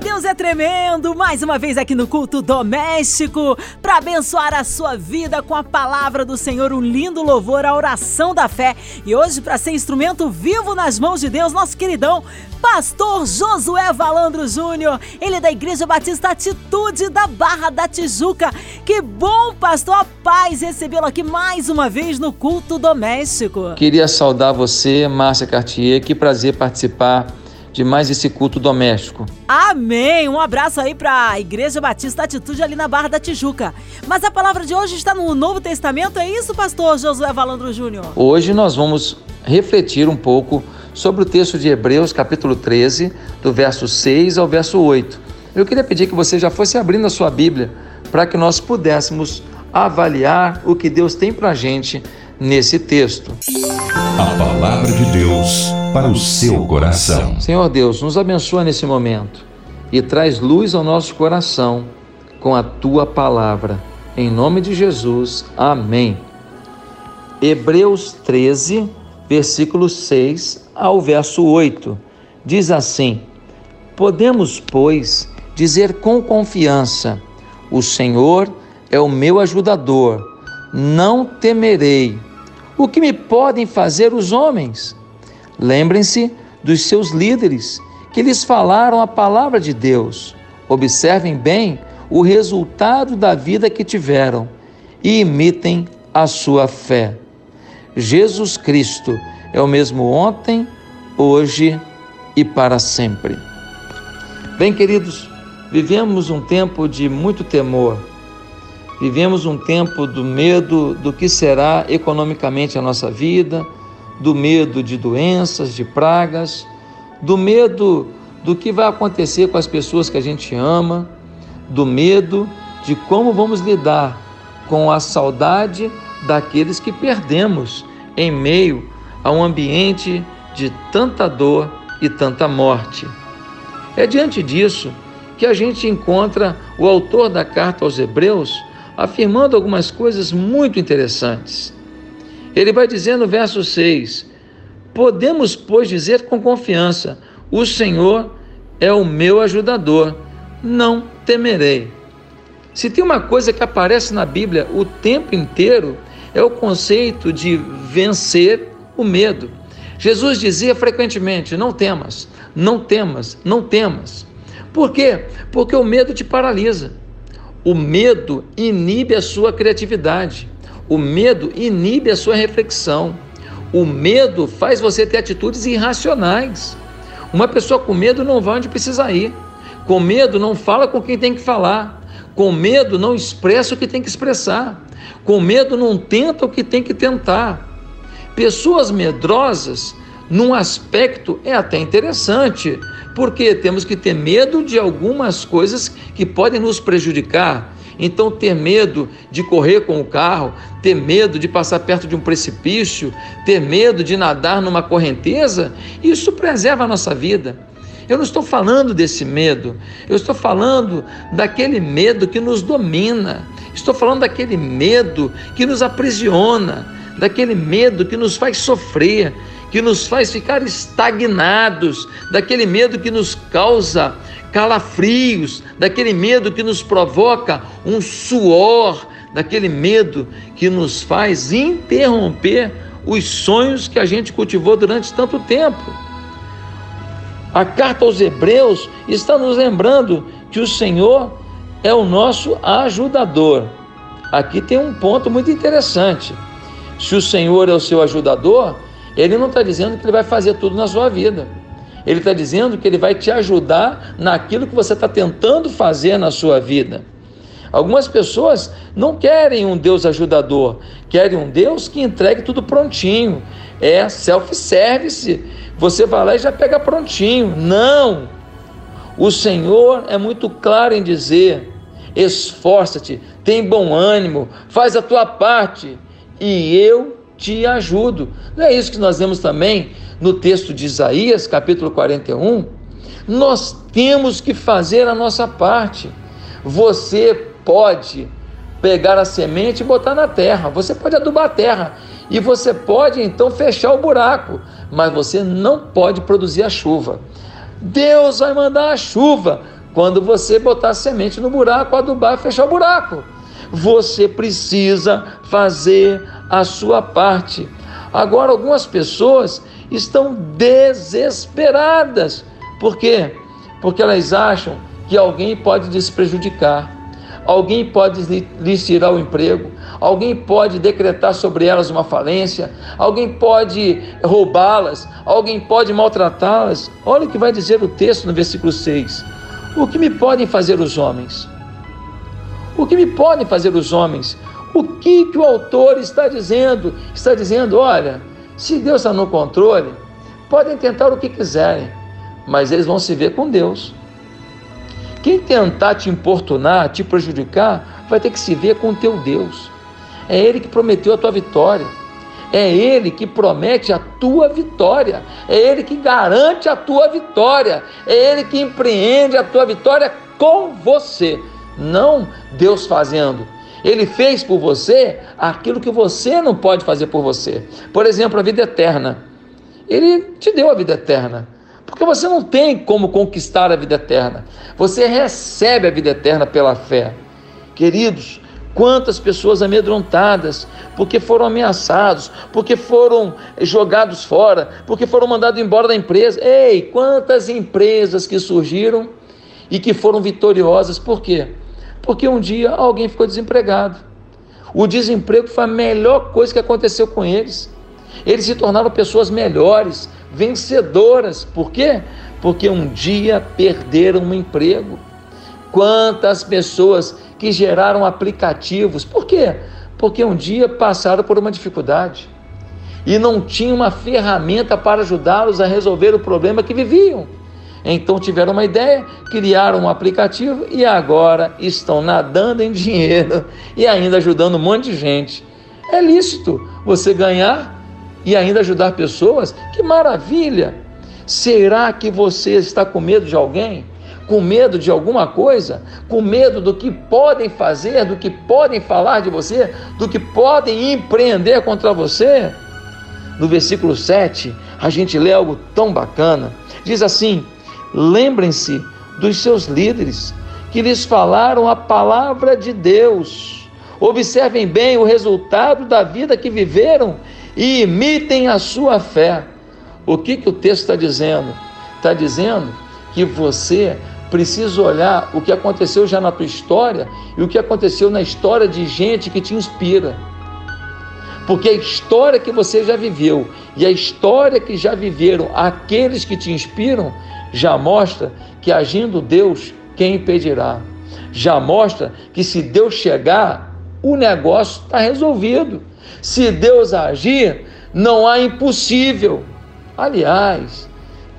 Deus é tremendo. Mais uma vez aqui no culto doméstico para abençoar a sua vida com a palavra do Senhor, um lindo louvor, a oração da fé. E hoje para ser instrumento vivo nas mãos de Deus, nosso queridão Pastor Josué Valandro Júnior, ele é da Igreja Batista Atitude da Barra da Tijuca. Que bom, pastor, a paz recebê-lo aqui mais uma vez no culto doméstico. Queria saudar você, Márcia Cartier, que prazer participar de mais esse culto doméstico. Amém! Um abraço aí para a Igreja Batista Atitude ali na Barra da Tijuca. Mas a palavra de hoje está no Novo Testamento, é isso, pastor Josué Valandro Júnior? Hoje nós vamos refletir um pouco sobre o texto de Hebreus, capítulo 13, do verso 6 ao verso 8. Eu queria pedir que você já fosse abrindo a sua Bíblia para que nós pudéssemos avaliar o que Deus tem para a gente nesse texto. A palavra de Deus para o seu coração. Senhor Deus, nos abençoa nesse momento e traz luz ao nosso coração com a tua palavra. Em nome de Jesus, amém. Hebreus 13, versículo 6 ao verso 8. Diz assim: Podemos, pois, dizer com confiança: O Senhor é o meu ajudador, não temerei. O que me podem fazer os homens? Lembrem-se dos seus líderes, que lhes falaram a palavra de Deus. Observem bem o resultado da vida que tiveram e imitem a sua fé. Jesus Cristo é o mesmo ontem, hoje e para sempre. Bem, queridos, vivemos um tempo de muito temor. Vivemos um tempo do medo do que será economicamente a nossa vida, do medo de doenças, de pragas, do medo do que vai acontecer com as pessoas que a gente ama, do medo de como vamos lidar com a saudade daqueles que perdemos em meio a um ambiente de tanta dor e tanta morte. É diante disso que a gente encontra o autor da carta aos Hebreus afirmando algumas coisas muito interessantes. Ele vai dizer no verso 6: Podemos, pois, dizer com confiança: O Senhor é o meu ajudador, não temerei. Se tem uma coisa que aparece na Bíblia o tempo inteiro, é o conceito de vencer o medo. Jesus dizia frequentemente: não temas, não temas, não temas. Por quê? Porque o medo te paralisa. O medo inibe a sua criatividade. O medo inibe a sua reflexão. O medo faz você ter atitudes irracionais. Uma pessoa com medo não vai onde precisa ir. Com medo não fala com quem tem que falar. Com medo não expressa o que tem que expressar. Com medo não tenta o que tem que tentar. Pessoas medrosas, num aspecto, é até interessante, porque temos que ter medo de algumas coisas que podem nos prejudicar. Então, ter medo de correr com o carro, ter medo de passar perto de um precipício, ter medo de nadar numa correnteza, isso preserva a nossa vida. Eu não estou falando desse medo, eu estou falando daquele medo que nos domina, estou falando daquele medo que nos aprisiona, daquele medo que nos faz sofrer, que nos faz ficar estagnados, daquele medo que nos causa calafrios, daquele medo que nos provoca um suor, daquele medo que nos faz interromper os sonhos que a gente cultivou durante tanto tempo. A carta aos Hebreus está nos lembrando que o Senhor é o nosso ajudador. Aqui tem um ponto muito interessante. Se o Senhor é o seu ajudador, ele não está dizendo que ele vai fazer tudo na sua vida. Ele está dizendo que ele vai te ajudar naquilo que você está tentando fazer na sua vida. Algumas pessoas não querem um Deus ajudador, querem um Deus que entregue tudo prontinho. É self-service. Você vai lá e já pega prontinho. Não! O Senhor é muito claro em dizer: esforça-te, tem bom ânimo, faz a tua parte e eu te ajudo. Não é isso que nós vemos também no texto de Isaías, capítulo 41? Nós temos que fazer a nossa parte. Você pode pegar a semente e botar na terra, você pode adubar a terra e você pode então fechar o buraco, mas você não pode produzir a chuva. Deus vai mandar a chuva quando você botar a semente no buraco, adubar e fechar o buraco. Você precisa fazer a sua parte. Agora, algumas pessoas estão desesperadas. Por quê? Porque elas acham que alguém pode lhes prejudicar, alguém pode lhes tirar o emprego, alguém pode decretar sobre elas uma falência, alguém pode roubá-las, alguém pode maltratá-las. Olha o que vai dizer o texto no versículo 6. O que me podem fazer os homens? O que me podem fazer os homens? O que, que o autor está dizendo? Está dizendo: olha, se Deus está no controle, podem tentar o que quiserem, mas eles vão se ver com Deus. Quem tentar te importunar, te prejudicar, vai ter que se ver com o teu Deus. É Ele que prometeu a tua vitória. É Ele que promete a tua vitória. É Ele que garante a tua vitória. É Ele que empreende a tua vitória com você. Não Deus fazendo. Ele fez por você aquilo que você não pode fazer por você. Por exemplo, a vida eterna. Ele te deu a vida eterna. Porque você não tem como conquistar a vida eterna. Você recebe a vida eterna pela fé. Queridos, quantas pessoas amedrontadas, porque foram ameaçados, porque foram jogados fora, porque foram mandados embora da empresa. Ei, quantas empresas que surgiram e que foram vitoriosas, por quê? Porque um dia alguém ficou desempregado. O desemprego foi a melhor coisa que aconteceu com eles. Eles se tornaram pessoas melhores, vencedoras. Por quê? Porque um dia perderam um emprego. Quantas pessoas que geraram aplicativos. Por quê? Porque um dia passaram por uma dificuldade e não tinham uma ferramenta para ajudá-los a resolver o problema que viviam. Então tiveram uma ideia, criaram um aplicativo e agora estão nadando em dinheiro e ainda ajudando um monte de gente. É lícito você ganhar e ainda ajudar pessoas? Que maravilha! Será que você está com medo de alguém? Com medo de alguma coisa? Com medo do que podem fazer, do que podem falar de você, do que podem empreender contra você? No versículo 7, a gente lê algo tão bacana. Diz assim: Lembrem-se dos seus líderes que lhes falaram a palavra de Deus. Observem bem o resultado da vida que viveram e imitem a sua fé. O que, que o texto está dizendo? Está dizendo que você precisa olhar o que aconteceu já na tua história e o que aconteceu na história de gente que te inspira. Porque a história que você já viveu e a história que já viveram aqueles que te inspiram já mostra que agindo Deus, quem impedirá? Já mostra que se Deus chegar, o negócio está resolvido. Se Deus agir, não há impossível. Aliás,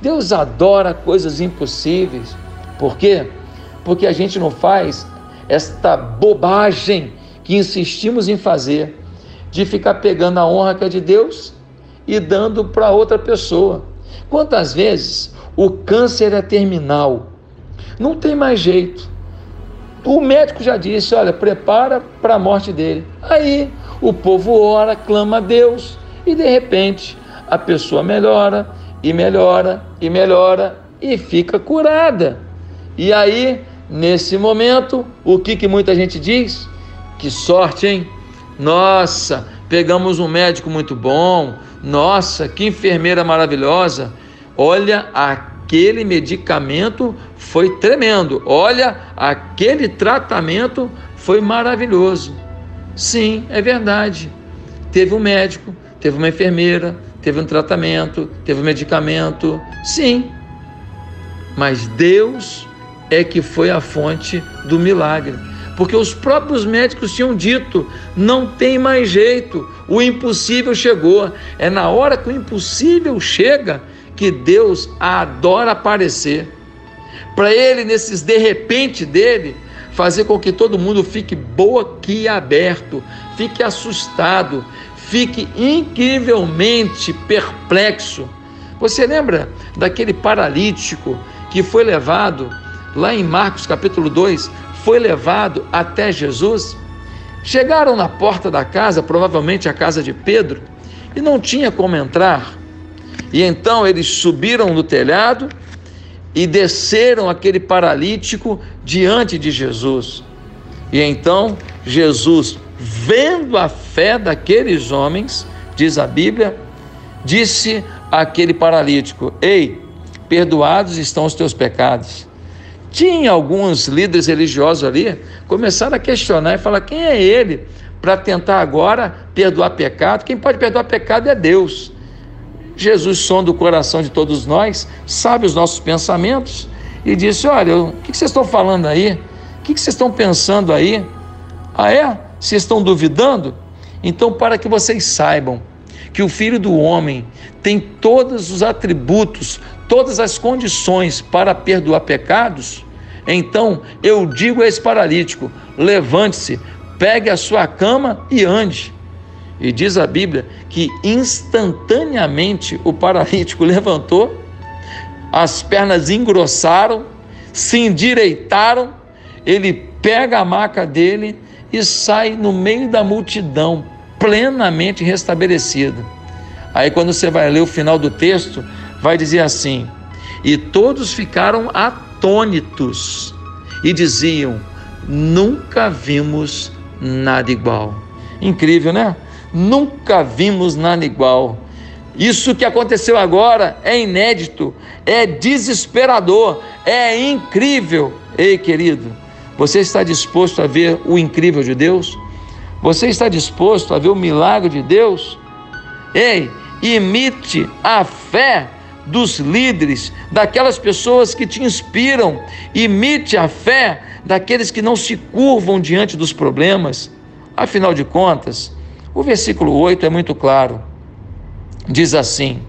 Deus adora coisas impossíveis. Por quê? Porque a gente não faz esta bobagem que insistimos em fazer, de ficar pegando a honra que é de Deus e dando para outra pessoa. Quantas vezes o câncer é terminal. Não tem mais jeito. O médico já disse: olha, prepara para a morte dele. Aí o povo ora, clama a Deus e de repente a pessoa melhora e melhora e melhora e fica curada. E aí, nesse momento, o que, que muita gente diz? Que sorte, hein? Nossa, pegamos um médico muito bom. Nossa, que enfermeira maravilhosa. Olha, aquele medicamento foi tremendo. Olha, aquele tratamento foi maravilhoso. Sim, é verdade. Teve um médico, teve uma enfermeira, teve um tratamento, teve um medicamento. Sim. Mas Deus é que foi a fonte do milagre. Porque os próprios médicos tinham dito: não tem mais jeito, o impossível chegou. É na hora que o impossível chega que Deus adora aparecer. Para ele, nesses de repente dele, fazer com que todo mundo fique boquiaberto, fique assustado, fique incrivelmente perplexo. Você lembra daquele paralítico que foi levado, lá em Marcos capítulo 2, foi levado até Jesus. Chegaram na porta da casa, provavelmente a casa de Pedro, e não tinha como entrar. E então eles subiram no telhado e desceram aquele paralítico diante de Jesus. E então Jesus, vendo a fé daqueles homens, diz a Bíblia, disse àquele paralítico: Ei, perdoados estão os teus pecados. Tinha alguns líderes religiosos ali, começaram a questionar e falar: quem é ele para tentar agora perdoar pecado? Quem pode perdoar pecado é Deus. Jesus sonda o coração de todos nós, sabe os nossos pensamentos e disse: Olha, o que vocês estão falando aí? O que vocês estão pensando aí? Ah, é? Vocês estão duvidando? Então, para que vocês saibam que o Filho do Homem tem todos os atributos, todas as condições para perdoar pecados, então eu digo a esse paralítico: levante-se, pegue a sua cama e ande. E diz a Bíblia que instantaneamente o paralítico levantou, as pernas engrossaram, se endireitaram, ele pega a maca dele e sai no meio da multidão, plenamente restabelecido. Aí, quando você vai ler o final do texto, vai dizer assim: E todos ficaram atônitos e diziam: Nunca vimos nada igual. Incrível, né? Nunca vimos nada igual. Isso que aconteceu agora é inédito, é desesperador, é incrível. Ei, querido, você está disposto a ver o incrível de Deus? Você está disposto a ver o milagre de Deus? Ei, imite a fé dos líderes, daquelas pessoas que te inspiram. Imite a fé daqueles que não se curvam diante dos problemas. Afinal de contas, o versículo 8 é muito claro. Diz assim: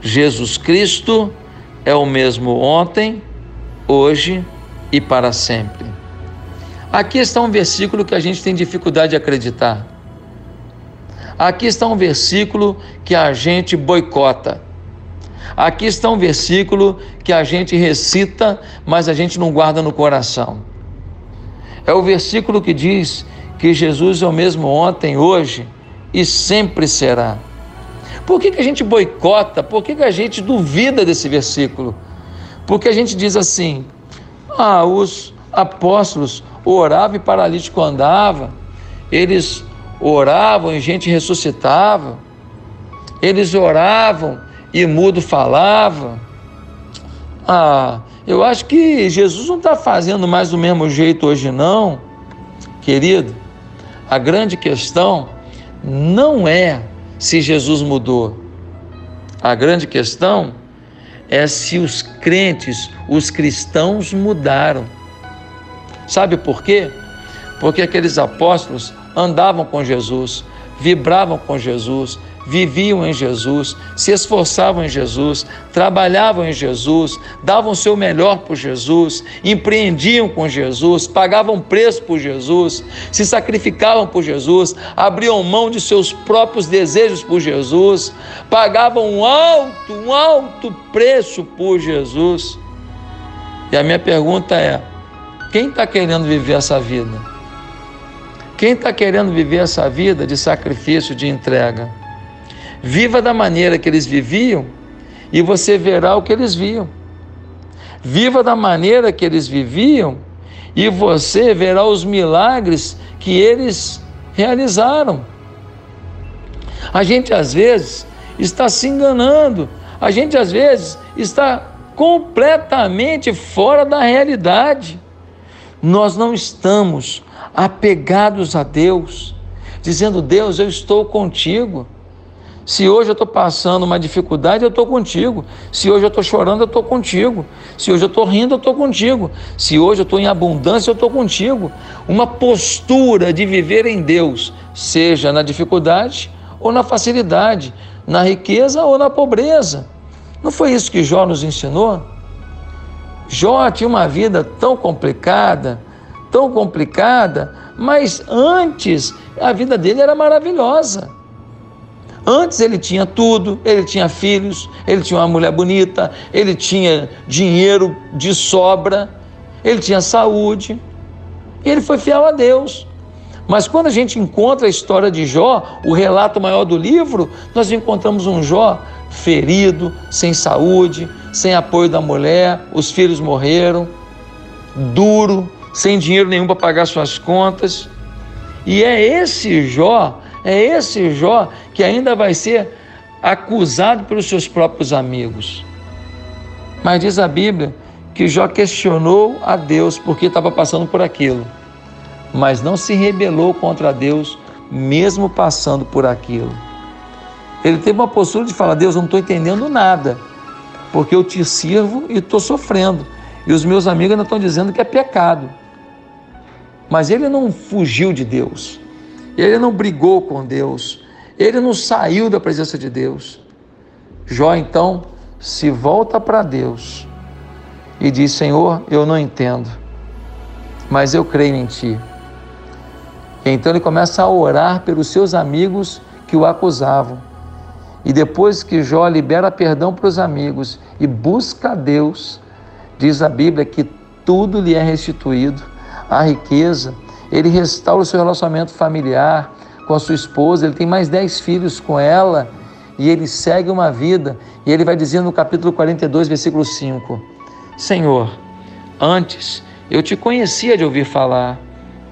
Jesus Cristo é o mesmo ontem, hoje e para sempre. Aqui está um versículo que a gente tem dificuldade de acreditar. Aqui está um versículo que a gente boicota. Aqui está um versículo que a gente recita, mas a gente não guarda no coração. É o versículo que diz que Jesus é o mesmo ontem, hoje e sempre será. Por que, que a gente boicota? Por que, que a gente duvida desse versículo? Porque a gente diz assim: ah, os apóstolos oravam e paralítico andava, eles oravam e gente ressuscitava, eles oravam e mudo falava. Ah, eu acho que Jesus não está fazendo mais do mesmo jeito hoje, não, querido. A grande questão não é se Jesus mudou. A grande questão é se os crentes, os cristãos mudaram. Sabe por quê? Porque aqueles apóstolos andavam com Jesus, vibravam com Jesus, viviam em Jesus, se esforçavam em Jesus, trabalhavam em Jesus, davam o seu melhor por Jesus, empreendiam com Jesus, pagavam preço por Jesus, se sacrificavam por Jesus, abriam mão de seus próprios desejos por Jesus, pagavam um alto, um alto preço por Jesus. E a minha pergunta é: quem está querendo viver essa vida? Quem está querendo viver essa vida de sacrifício, de entrega? Viva da maneira que eles viviam e você verá o que eles viam. Viva da maneira que eles viviam e você verá os milagres que eles realizaram. A gente às vezes está se enganando, a gente às vezes está completamente fora da realidade. Nós não estamos apegados a Deus, dizendo: Deus, eu estou contigo. Se hoje eu estou passando uma dificuldade, eu estou contigo. Se hoje eu estou chorando, eu estou contigo. Se hoje eu estou rindo, eu estou contigo. Se hoje eu estou em abundância, eu estou contigo. Uma postura de viver em Deus, seja na dificuldade ou na facilidade, na riqueza ou na pobreza. Não foi isso que Jó nos ensinou? Jó tinha uma vida tão complicada, tão complicada, mas antes a vida dele era maravilhosa. Antes ele tinha tudo, ele tinha filhos, ele tinha uma mulher bonita, ele tinha dinheiro de sobra, ele tinha saúde, e ele foi fiel a Deus. Mas quando a gente encontra a história de Jó, o relato maior do livro, nós encontramos um Jó ferido, sem saúde, sem apoio da mulher, os filhos morreram, duro, sem dinheiro nenhum para pagar suas contas. E é esse Jó, é esse Jó que ainda vai ser acusado pelos seus próprios amigos. Mas diz a Bíblia que Jó questionou a Deus porque estava passando por aquilo mas não se rebelou contra Deus, mesmo passando por aquilo. Ele teve uma postura de falar: Deus, eu não estou entendendo nada, porque eu te sirvo e estou sofrendo. E os meus amigos ainda estão dizendo que é pecado. Mas ele não fugiu de Deus, ele não brigou com Deus, ele não saiu da presença de Deus. Jó então se volta para Deus e diz: Senhor, eu não entendo, mas eu creio em Ti. Então ele começa a orar pelos seus amigos que o acusavam. E depois que Jó libera perdão para os amigos e busca a Deus, diz a Bíblia que tudo lhe é restituído, a riqueza, ele restaura o seu relacionamento familiar com a sua esposa, ele tem mais dez filhos com ela e ele segue uma vida. E ele vai dizer no capítulo 42, versículo 5: Senhor, antes eu te conhecia de ouvir falar,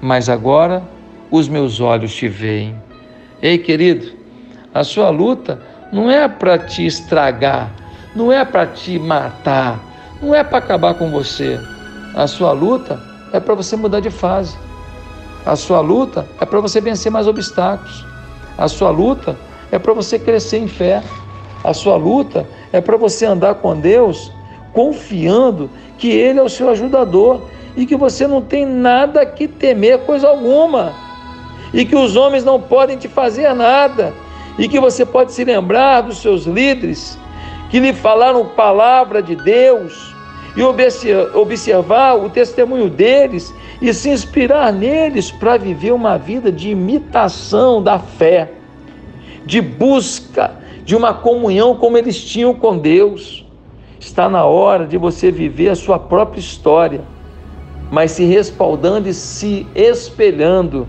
mas agora os meus olhos te veem. Ei, querido, a sua luta não é para te estragar, não é para te matar, não é para acabar com você. A sua luta é para você mudar de fase. A sua luta é para você vencer mais obstáculos. A sua luta é para você crescer em fé. A sua luta é para você andar com Deus confiando que Ele é o seu ajudador e que você não tem nada que temer, coisa alguma e que os homens não podem te fazer nada, e que você pode se lembrar dos seus líderes que lhe falaram palavra de Deus e observar o testemunho deles e se inspirar neles para viver uma vida de imitação da fé, de busca de uma comunhão como eles tinham com Deus. Está na hora de você viver a sua própria história, mas se respaldando e se espelhando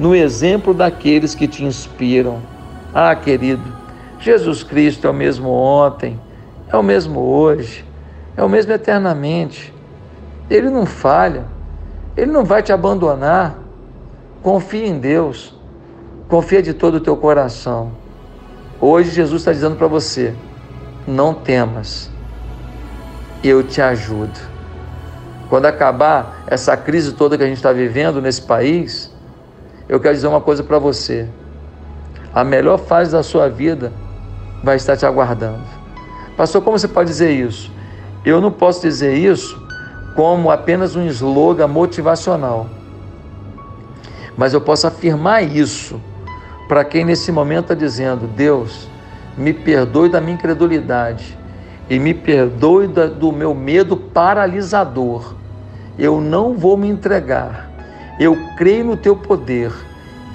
no exemplo daqueles que te inspiram. Ah, querido, Jesus Cristo é o mesmo ontem, é o mesmo hoje, é o mesmo eternamente. Ele não falha, ele não vai te abandonar. Confia em Deus, confia de todo o teu coração. Hoje Jesus está dizendo para você: não temas, eu te ajudo. Quando acabar essa crise toda que a gente está vivendo nesse país, eu quero dizer uma coisa para você. A melhor fase da sua vida vai estar te aguardando. Pastor, como você pode dizer isso? Eu não posso dizer isso como apenas um slogan motivacional. Mas eu posso afirmar isso para quem nesse momento está dizendo: Deus, me perdoe da minha incredulidade e me perdoe do meu medo paralisador. Eu não vou me entregar eu creio no teu poder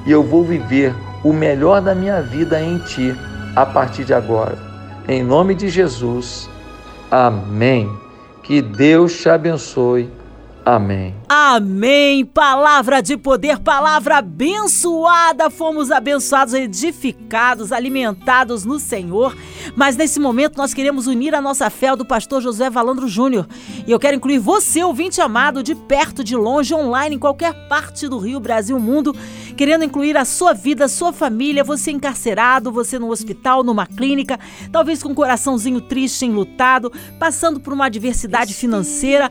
e eu vou viver o melhor da minha vida em ti a partir de agora. Em nome de Jesus. Amém. Que Deus te abençoe Amém. Amém. Palavra de poder, palavra abençoada. Fomos abençoados, edificados, alimentados no Senhor. Mas nesse momento nós queremos unir a nossa fé ao do pastor José Valandro Júnior. E eu quero incluir você, ouvinte amado, de perto, de longe, online, em qualquer parte do Rio, Brasil, mundo, querendo incluir a sua vida, a sua família, você encarcerado, você no hospital, numa clínica, talvez com um coraçãozinho triste, enlutado, passando por uma adversidade financeira.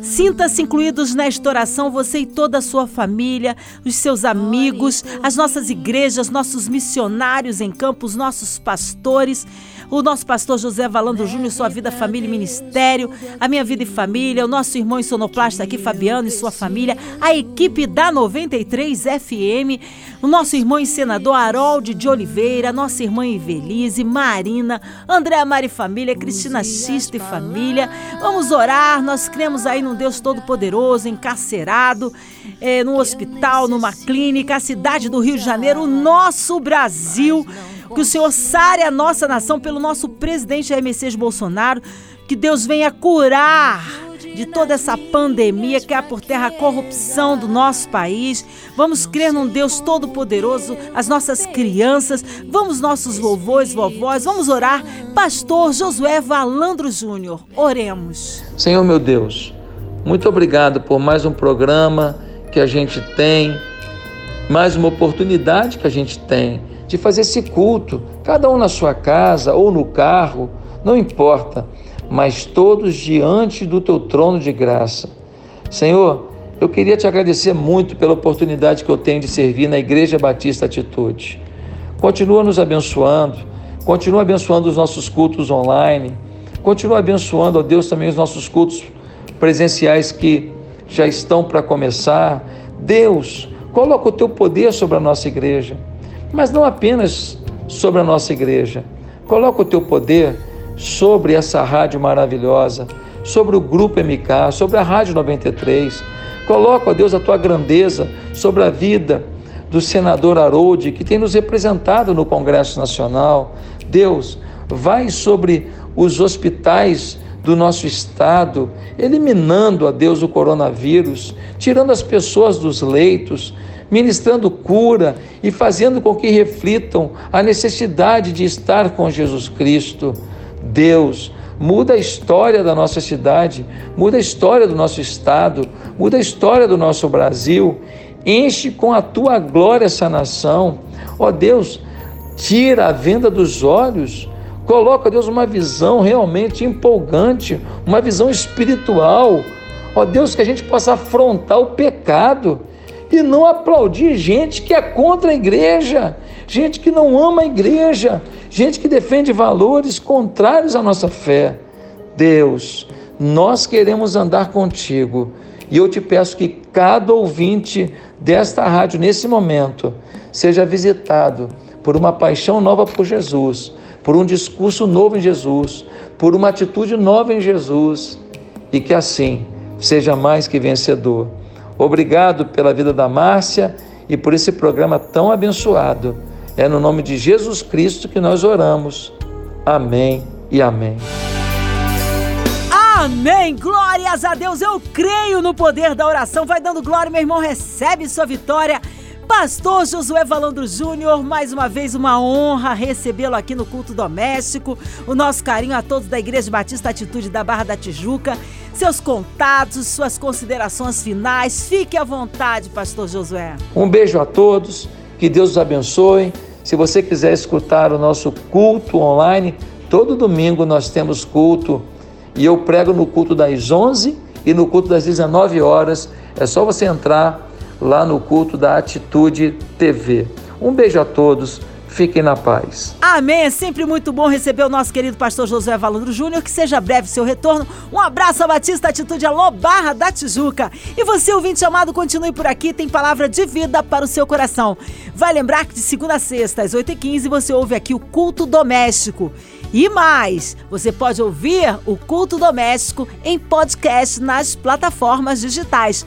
Sinta-se incluídos nesta oração você e toda a sua família, os seus amigos, as nossas igrejas, nossos missionários em campos, nossos pastores, o nosso pastor José Valando Júnior, sua vida, família e ministério, a minha vida e família, o nosso irmão em sonoplasta aqui, Fabiano e sua família, a equipe da 93 FM, o nosso irmão e senador Harold de Oliveira, nossa irmã Evelise, Marina, Andréa Mari Família, Cristina Xista e família. Vamos orar, nós cremos aí num Deus Todo-Poderoso, encarcerado, é, no hospital, numa clínica, a cidade do Rio de Janeiro, o nosso Brasil Que o Senhor sare a nossa nação pelo nosso presidente Jair Messias Bolsonaro. Que Deus venha curar de toda essa pandemia que há por terra a corrupção do nosso país. Vamos crer num Deus todo-poderoso, as nossas crianças, vamos nossos vovôs, vovós, vamos orar. Pastor Josué Valandro Júnior, oremos. Senhor meu Deus, muito obrigado por mais um programa que a gente tem, mais uma oportunidade que a gente tem de fazer esse culto, cada um na sua casa ou no carro, não importa mas todos diante do teu trono de graça. Senhor, eu queria te agradecer muito pela oportunidade que eu tenho de servir na Igreja Batista Atitude. Continua nos abençoando, continua abençoando os nossos cultos online, continua abençoando, ó Deus, também os nossos cultos presenciais que já estão para começar. Deus, coloca o teu poder sobre a nossa igreja, mas não apenas sobre a nossa igreja. Coloca o teu poder sobre essa rádio maravilhosa, sobre o Grupo MK, sobre a Rádio 93. Coloca, ó Deus, a tua grandeza sobre a vida do senador Harold, que tem nos representado no Congresso Nacional. Deus, vai sobre os hospitais do nosso estado, eliminando, ó Deus, o coronavírus, tirando as pessoas dos leitos, ministrando cura e fazendo com que reflitam a necessidade de estar com Jesus Cristo. Deus, muda a história da nossa cidade, muda a história do nosso estado, muda a história do nosso Brasil. Enche com a tua glória essa nação. Ó Deus, tira a venda dos olhos. Coloca, Deus, uma visão realmente empolgante, uma visão espiritual. Ó Deus, que a gente possa afrontar o pecado e não aplaudir gente que é contra a igreja, gente que não ama a igreja, gente que defende valores contrários à nossa fé. Deus, nós queremos andar contigo e eu te peço que cada ouvinte desta rádio nesse momento seja visitado por uma paixão nova por Jesus, por um discurso novo em Jesus, por uma atitude nova em Jesus e que assim seja mais que vencedor. Obrigado pela vida da Márcia e por esse programa tão abençoado. É no nome de Jesus Cristo que nós oramos. Amém e amém. Amém! Glórias a Deus! Eu creio no poder da oração. Vai dando glória, meu irmão. Recebe sua vitória. Pastor Josué Valandro Júnior, mais uma vez uma honra recebê-lo aqui no culto doméstico. O nosso carinho a todos da Igreja Batista Atitude da Barra da Tijuca. Seus contatos, suas considerações finais. Fique à vontade, Pastor Josué. Um beijo a todos. Que Deus os abençoe. Se você quiser escutar o nosso culto online, todo domingo nós temos culto e eu prego no culto das 11 e no culto das 19 horas. É só você entrar lá no culto da Atitude TV. Um beijo a todos. Fiquem na paz. Amém. É sempre muito bom receber o nosso querido pastor Josué Valandro Júnior. Que seja breve seu retorno. Um abraço a Batista Atitude Alô Barra da Tijuca. E você, ouvinte chamado, continue por aqui. Tem palavra de vida para o seu coração. Vai lembrar que de segunda a sexta, às 8h15, você ouve aqui o Culto Doméstico. E mais, você pode ouvir o Culto Doméstico em podcast nas plataformas digitais